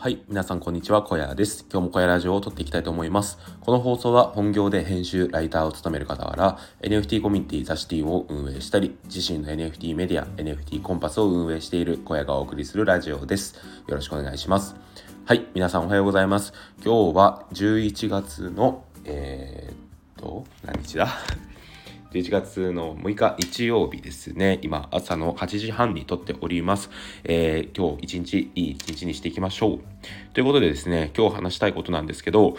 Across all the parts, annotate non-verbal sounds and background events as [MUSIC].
はい。皆さん、こんにちは。小屋です。今日も小屋ラジオを撮っていきたいと思います。この放送は本業で編集、ライターを務める傍ら、NFT コミュニティザシティを運営したり、自身の NFT メディア、NFT コンパスを運営している小屋がお送りするラジオです。よろしくお願いします。はい。皆さん、おはようございます。今日は11月の、えー、っと、何日だ？11月の6日日曜日ですね。今、朝の8時半に撮っております。えー、今日一日いい一日にしていきましょう。ということでですね、今日話したいことなんですけど、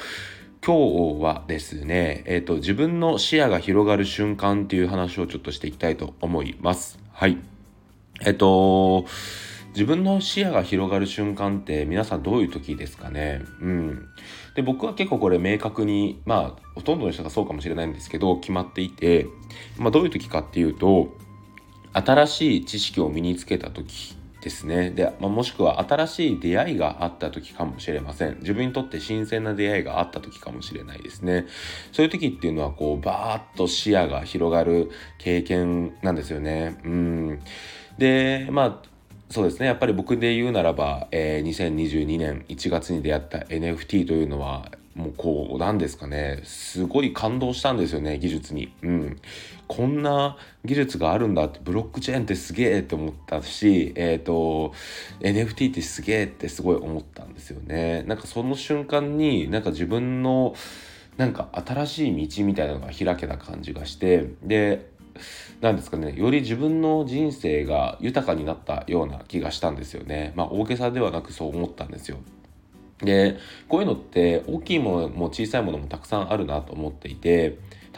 今日はですね、えっ、ー、と、自分の視野が広がる瞬間っていう話をちょっとしていきたいと思います。はい。えっ、ー、と、自分の視野が広がる瞬間って皆さんどういう時ですかね？うん。で、僕は結構これ明確に、まあ、ほとんどの人がそうかもしれないんですけど、決まっていて、まあ、どういう時かっていうと、新しい知識を身につけた時ですね。で、まあ、もしくは新しい出会いがあった時かもしれません。自分にとって新鮮な出会いがあった時かもしれないですね。そういう時っていうのは、こう、バーッと視野が広がる経験なんですよね。うん。で、まあ、そうですねやっぱり僕で言うならば、えー、2022年1月に出会った NFT というのはもうこう何ですかねすごい感動したんですよね技術に。うん、こんな技術があるんだってブロックチェーンってすげえって思ったし、えっ、ー、と NFT ってすげえってすごい思ったんですよね。なんかその瞬間になんか自分のなんか新しい道みたいなのが開けた感じがしてでなんですかねより自分の人生が豊かになったような気がしたんですよね。まあ大げさではなくそう思ったんですよ。でこういうのって大きいものも小さいものもたくさんあるなと思っていて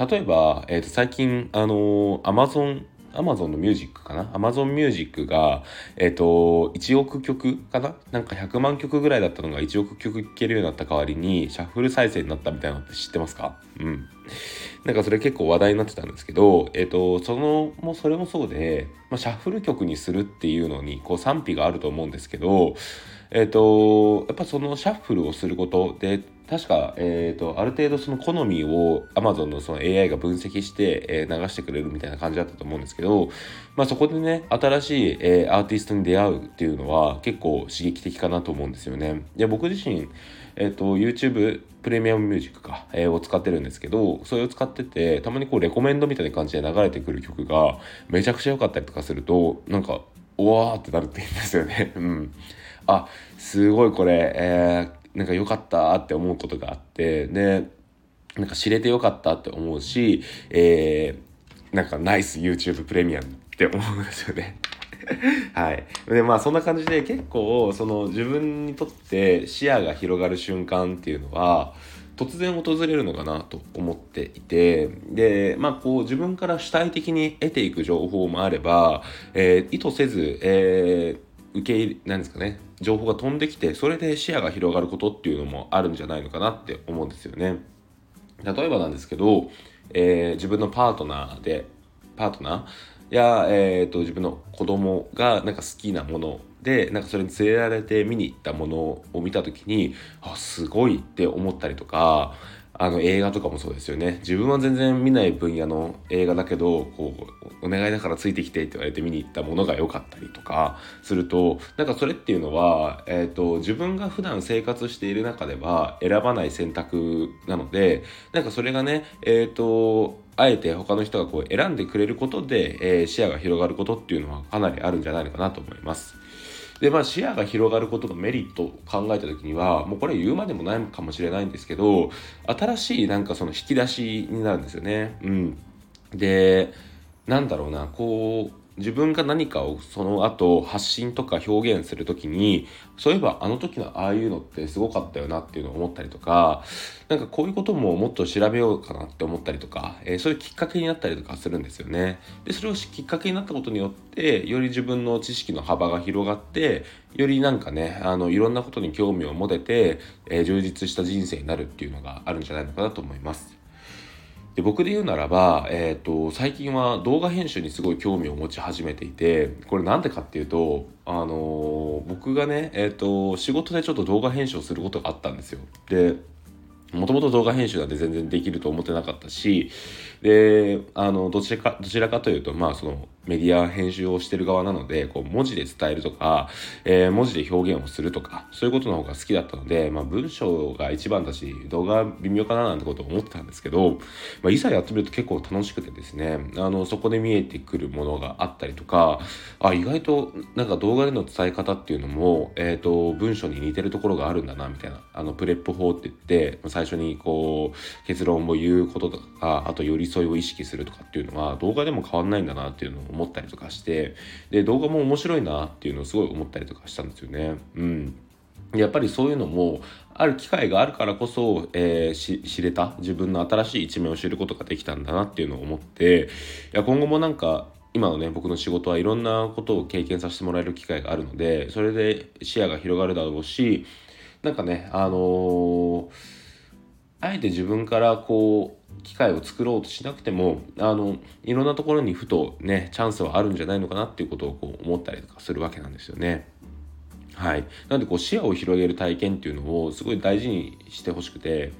例えば、えー、と最近あの Amazon アマゾンのミュージックかな？アマゾンミュージックが、えっ、ー、と、1億曲かな？なんか100万曲ぐらいだったのが1億曲聴けるようになった代わりに、シャッフル再生になったみたいなのって知ってますか？うん。なんかそれ結構話題になってたんですけど、えっ、ー、と、その、もうそれもそうで、まあ、シャッフル曲にするっていうのに、こう賛否があると思うんですけど、えっ、ー、と、やっぱそのシャッフルをすることで、確か、えーと、ある程度その好みを Amazon のその AI が分析して、えー、流してくれるみたいな感じだったと思うんですけど、まあ、そこでね新しい、えー、アーティストに出会うっていうのは結構刺激的かなと思うんですよね。で僕自身、えーと、YouTube プレミアムミュージックか、えー、を使ってるんですけどそれを使っててたまにこうレコメンドみたいな感じで流れてくる曲がめちゃくちゃ良かったりとかするとなんかおわーってなるって言うんですよね。[LAUGHS] うん、あすごいこれ、えーなんか良かったって思うことがあって、で、なんか知れて良かったって思うし、えー、なんかナイス YouTube プレミアムって思うんですよね。[LAUGHS] はい。で、まあそんな感じで結構その自分にとって視野が広がる瞬間っていうのは突然訪れるのかなと思っていて、で、まあこう自分から主体的に得ていく情報もあれば、えー、意図せず、えー受け入れ、なんですかね、情報が飛んできて、それで視野が広がることっていうのもあるんじゃないのかなって思うんですよね。例えばなんですけど、えー、自分のパートナーで、パートナー？や、えーと、自分の子供がなんか好きなものでなんかそれに連れられて見に行ったものを見た時にあすごいって思ったりとかあの映画とかもそうですよね自分は全然見ない分野の映画だけどこうお願いだからついてきてって言われて見に行ったものが良かったりとかするとなんかそれっていうのは、えーと、自分が普段生活している中では選ばない選択なのでなんかそれがねえっ、ー、とあえて他の人がこう選んでくれることで、えー、視野が広がることっていうのはかなりあるんじゃないのかなと思います。で、まあ視野が広がることのメリットを考えた時には、もうこれ言うまでもないかもしれないんですけど、新しいなんかその引き出しになるんですよね。うん。で、なんだろうな、こう、自分が何かをその後発信とか表現する時にそういえばあの時のああいうのってすごかったよなっていうのを思ったりとかなんかこういうことももっと調べようかなって思ったりとか、えー、そういうきっかけになったりとかするんですよね。でそれをきっかけになったことによってより自分の知識の幅が広がってよりなんかねあのいろんなことに興味を持てて、えー、充実した人生になるっていうのがあるんじゃないのかなと思います。で僕で言うならば、えーと、最近は動画編集にすごい興味を持ち始めていてこれ何でかっていうと、あのー、僕がね、えーと、仕事でちょっと動画編集をすることがあったんですよ。でもともと動画編集なんて全然できると思ってなかったしであのどちらかどちらかというとまあそのメディア編集をしてる側なので、こう文字で伝えるとか、えー、文字で表現をするとか、そういうことの方が好きだったので、まあ文章が一番だし、動画微妙かななんてことを思ってたんですけど、まあいざやってみると結構楽しくてですね、あの、そこで見えてくるものがあったりとか、あ、意外となんか動画での伝え方っていうのも、えっ、ー、と、文章に似てるところがあるんだな、みたいな。あの、プレップ法って言って、最初にこう、結論を言うこととか、あと寄り添いを意識するとかっていうのは、動画でも変わんないんだなっていうのを思ったりとかしてで動画も面白いなっていうのをすごい思ったりとかしたんですよね。うんやっぱりそういうのもある機会があるからこそ、えー、知れた自分の新しい一面を知ることができたんだなっていうのを思っていや今後もなんか今のね僕の仕事はいろんなことを経験させてもらえる機会があるのでそれで視野が広がるだろうしなんかねあのー、あえて自分からこう機会を作ろうとしなくてもあのいろんなところにふとねチャンスはあるんじゃないのかなっていうことをこう思ったりとかするわけなんですよね。はい、なのでこう視野を広げる体験っていうのをすごい大事にしてほしくて、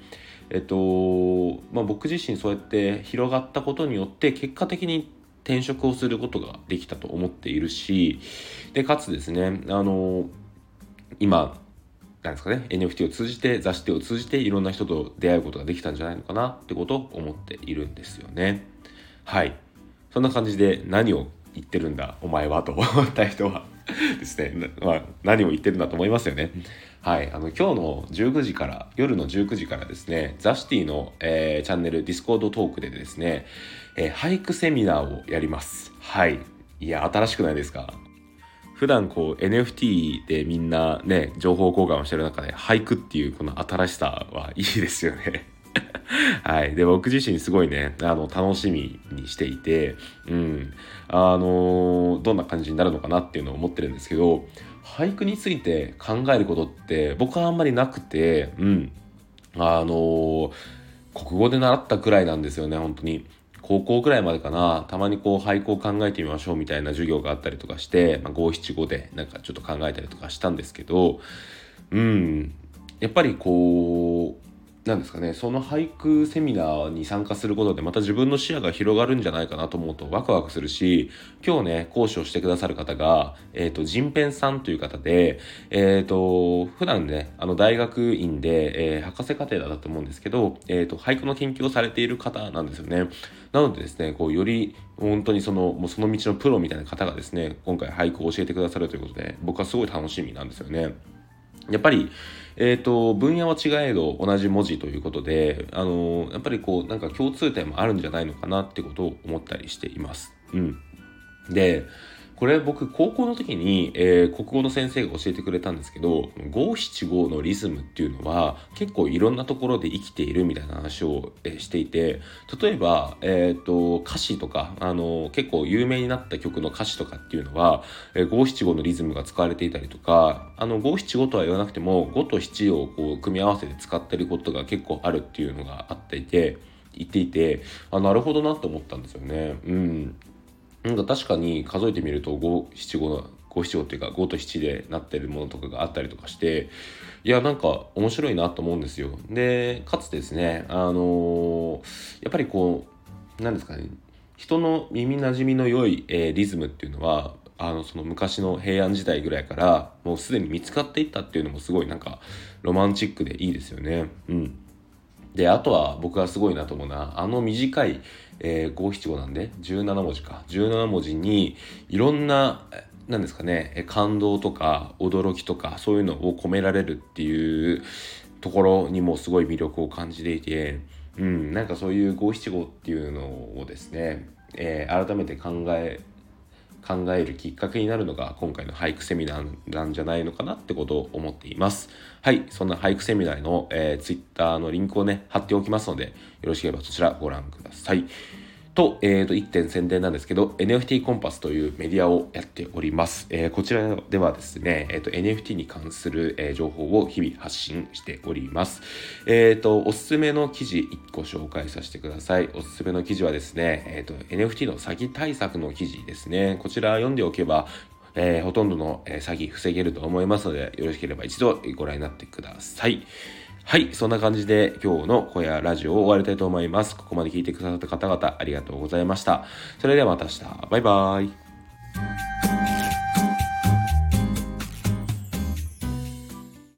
えっとまあ、僕自身そうやって広がったことによって結果的に転職をすることができたと思っているしでかつですねあの今なんですかね、NFT を通じて、雑誌を通じていろんな人と出会うことができたんじゃないのかなってことを思っているんですよね。はい。そんな感じで何を言ってるんだ、お前はと [LAUGHS] 思った人はですね、まあ、何を言ってるんだと思いますよね。はい。あの、今日の19時から、夜の19時からですね、ザシティの、えー、チャンネル、ディスコードトークでですね、えー、俳句セミナーをやります。はい。いや、新しくないですか？普段こう NFT でみんなね、情報交換をしてる中で俳句っていうこの新しさはいいですよね [LAUGHS] はい。で、僕自身すごいね、あの、楽しみにしていて、うん。あのどんな感じになるのかなっていうのを思ってるんですけど、俳句について考えることって僕はあんまりなくて、うん。あの国語で習ったくらいなんですよね、本当に。高校くらいまでかな、たまにこう俳句を考えてみましょうみたいな授業があったりとかして、まあ、五七五でなんかちょっと考えたりとかしたんですけど、うん、やっぱりこう、なんですかね。その俳句セミナーに参加することでまた自分の視野が広がるんじゃないかなと思うとワクワクするし今日ね講師をしてくださる方が、えっ、ー、とジンペンさんという方でえっ、ー、と普段ねあの大学院で、えー、博士課程だったと思うんですけど、えっ、と俳句の研究をされている方なんですよね。なのでですねこうより本当にそのもうその道のプロみたいな方がですね今回俳句を教えてくださるということで僕はすごい楽しみなんですよねやっぱりえーと、分野は違えど同じ文字ということで、あの、やっぱりこうなんか共通点もあるんじゃないのかなってことを思ったりしています。うん、でこれ僕高校の時に、えー、国語の先生が教えてくれたんですけど五七五のリズムっていうのは結構いろんなところで生きているみたいな話を、えー、していて例えば、えーと、歌詞とか、あの、結構有名になった曲の歌詞とかっていうのは五七五のリズムが使われていたりとか五七五とは言わなくても五と七をこう組み合わせて使ってることが結構あるっていうのがあっていて言っていてあなるほどなと思ったんですよね。うんなんか確かに数えてみると5、7、5の、5、7、5っていうか5と7でなってるものとかがあったりとかして、いや、なんか面白いなと思うんですよ。で、かつてですね、あのー、やっぱりこう、なんですかね、人の耳なじみの良い、えー、リズムっていうのは、あのその昔の平安時代ぐらいからもうすでに見つかっていったっていうのもすごいなんかロマンチックでいいですよね。うん。で、あとは僕がすごいなと思うのは、あの短い、五七五なんで17文字か。17文字にいろんな何ですかね感動とか驚きとかそういうのを込められるっていうところにもすごい魅力を感じていて、うん、なんかそういう五七五っていうのをですね、えー、改めて考え考えるきっかけになるのが今回の俳句セミナーなんじゃないのかなってことを思っています。はい、そんな俳句セミナーの、えー、Twitter のリンクをね、貼っておきますので、よろしければそちらご覧ください。と、えー、と、1点宣伝なんですけど、NFT コンパスというメディアをやっております。えー、こちらではですね、えー、と、NFT に関する、え、情報を日々発信しております。えっ、と、おすすめの記事1個紹介させてください。おすすめの記事はですね、えっ、と、NFT の詐欺対策の記事ですね。こちら読んでおけば、え、ほとんどの、詐欺防げると思いますので、よろしければ一度ご覧になってください。はい、そんな感じで今日の小屋ラジオを終わりたいと思います。ここまで聞いてくださった方々ありがとうございました。それではまた明日。バイバーイ。